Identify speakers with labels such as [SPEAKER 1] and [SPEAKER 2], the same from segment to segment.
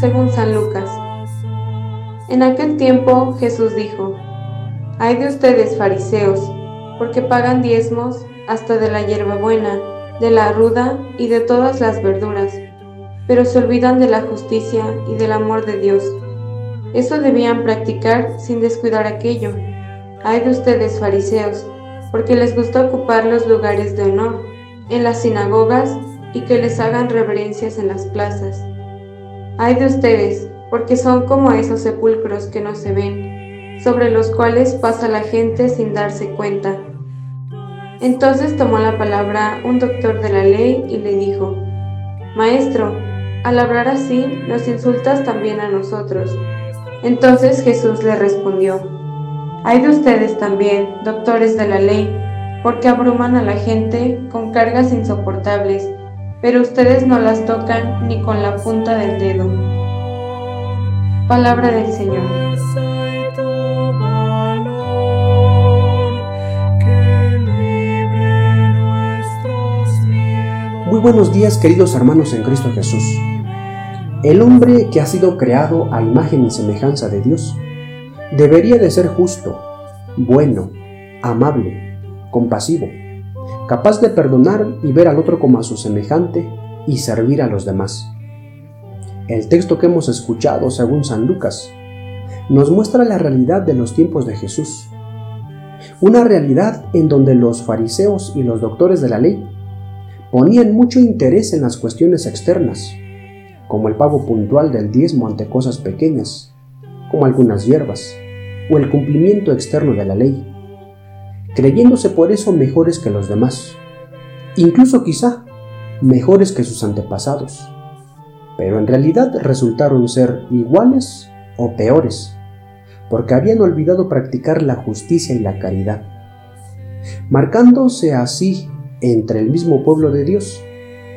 [SPEAKER 1] según San Lucas. En aquel tiempo Jesús dijo, Hay de ustedes fariseos, porque pagan diezmos hasta de la hierbabuena, de la ruda y de todas las verduras, pero se olvidan de la justicia y del amor de Dios. Eso debían practicar sin descuidar aquello. Hay de ustedes fariseos, porque les gusta ocupar los lugares de honor en las sinagogas y que les hagan reverencias en las plazas. Hay de ustedes, porque son como esos sepulcros que no se ven, sobre los cuales pasa la gente sin darse cuenta. Entonces tomó la palabra un doctor de la ley y le dijo, Maestro, al hablar así nos insultas también a nosotros. Entonces Jesús le respondió, Hay de ustedes también, doctores de la ley, porque abruman a la gente con cargas insoportables, pero ustedes no las tocan ni con la punta del dedo. Palabra del Señor.
[SPEAKER 2] Muy buenos días queridos hermanos en Cristo Jesús. El hombre que ha sido creado a imagen y semejanza de Dios debería de ser justo, bueno, amable, compasivo, capaz de perdonar y ver al otro como a su semejante y servir a los demás. El texto que hemos escuchado, según San Lucas, nos muestra la realidad de los tiempos de Jesús. Una realidad en donde los fariseos y los doctores de la ley ponían mucho interés en las cuestiones externas, como el pago puntual del diezmo ante cosas pequeñas, como algunas hierbas, o el cumplimiento externo de la ley, creyéndose por eso mejores que los demás, incluso quizá mejores que sus antepasados pero en realidad resultaron ser iguales o peores, porque habían olvidado practicar la justicia y la caridad, marcándose así entre el mismo pueblo de Dios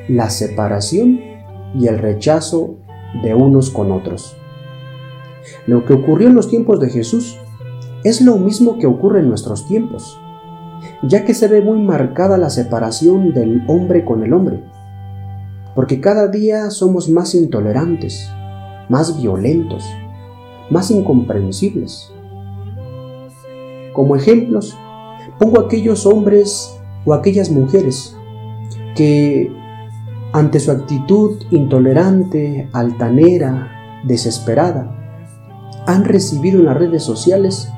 [SPEAKER 2] la separación y el rechazo de unos con otros. Lo que ocurrió en los tiempos de Jesús es lo mismo que ocurre en nuestros tiempos, ya que se ve muy marcada la separación del hombre con el hombre porque cada día somos más intolerantes, más violentos, más incomprensibles. Como ejemplos, pongo aquellos hombres o aquellas mujeres que ante su actitud intolerante, altanera, desesperada, han recibido en las redes sociales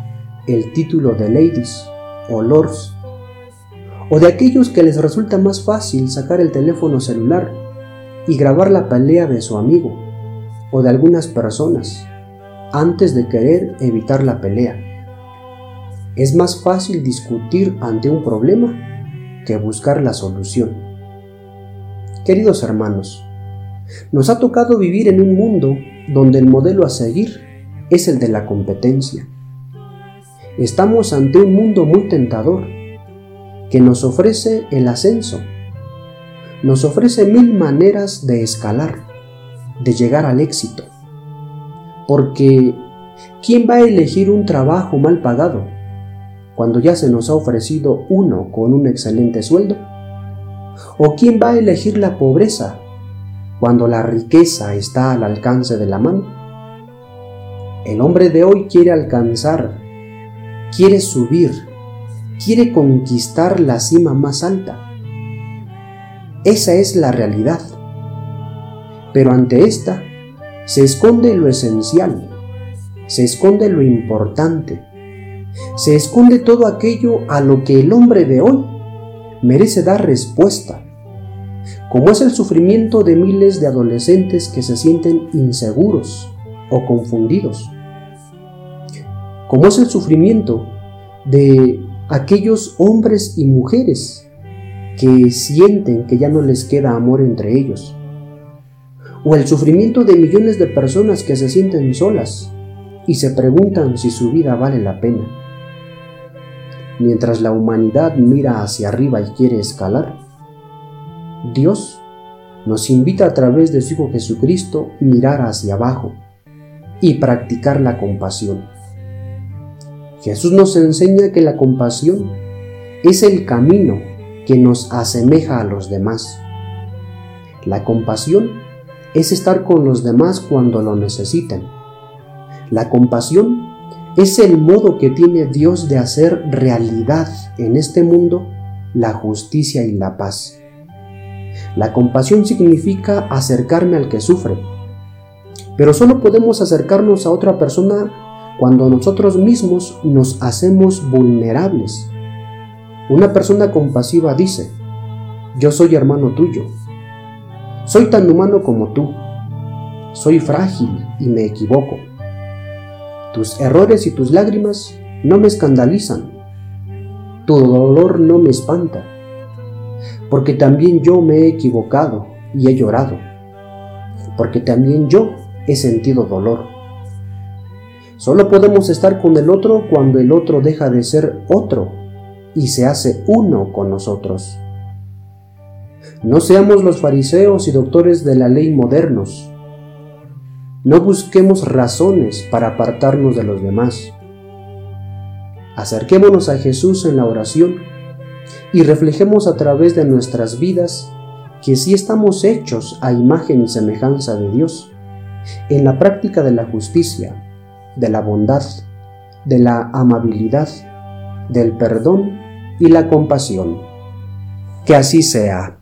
[SPEAKER 2] el título de ladies o o de aquellos que les resulta más fácil sacar el teléfono celular y grabar la pelea de su amigo o de algunas personas antes de querer evitar la pelea. Es más fácil discutir ante un problema que buscar la solución. Queridos hermanos, nos ha tocado vivir en un mundo donde el modelo a seguir es el de la competencia. Estamos ante un mundo muy tentador que nos ofrece el ascenso nos ofrece mil maneras de escalar, de llegar al éxito. Porque, ¿quién va a elegir un trabajo mal pagado cuando ya se nos ha ofrecido uno con un excelente sueldo? ¿O quién va a elegir la pobreza cuando la riqueza está al alcance de la mano? El hombre de hoy quiere alcanzar, quiere subir, quiere conquistar la cima más alta esa es la realidad. Pero ante esta se esconde lo esencial, se esconde lo importante, se esconde todo aquello a lo que el hombre de hoy merece dar respuesta, como es el sufrimiento de miles de adolescentes que se sienten inseguros o confundidos, como es el sufrimiento de aquellos hombres y mujeres que sienten que ya no les queda amor entre ellos, o el sufrimiento de millones de personas que se sienten solas y se preguntan si su vida vale la pena. Mientras la humanidad mira hacia arriba y quiere escalar, Dios nos invita a través de su Hijo Jesucristo mirar hacia abajo y practicar la compasión. Jesús nos enseña que la compasión es el camino que nos asemeja a los demás. La compasión es estar con los demás cuando lo necesitan. La compasión es el modo que tiene Dios de hacer realidad en este mundo la justicia y la paz. La compasión significa acercarme al que sufre, pero solo podemos acercarnos a otra persona cuando nosotros mismos nos hacemos vulnerables. Una persona compasiva dice, yo soy hermano tuyo, soy tan humano como tú, soy frágil y me equivoco. Tus errores y tus lágrimas no me escandalizan, tu dolor no me espanta, porque también yo me he equivocado y he llorado, porque también yo he sentido dolor. Solo podemos estar con el otro cuando el otro deja de ser otro y se hace uno con nosotros. No seamos los fariseos y doctores de la ley modernos. No busquemos razones para apartarnos de los demás. Acerquémonos a Jesús en la oración y reflejemos a través de nuestras vidas que sí estamos hechos a imagen y semejanza de Dios en la práctica de la justicia, de la bondad, de la amabilidad, del perdón y la compasión. Que así sea.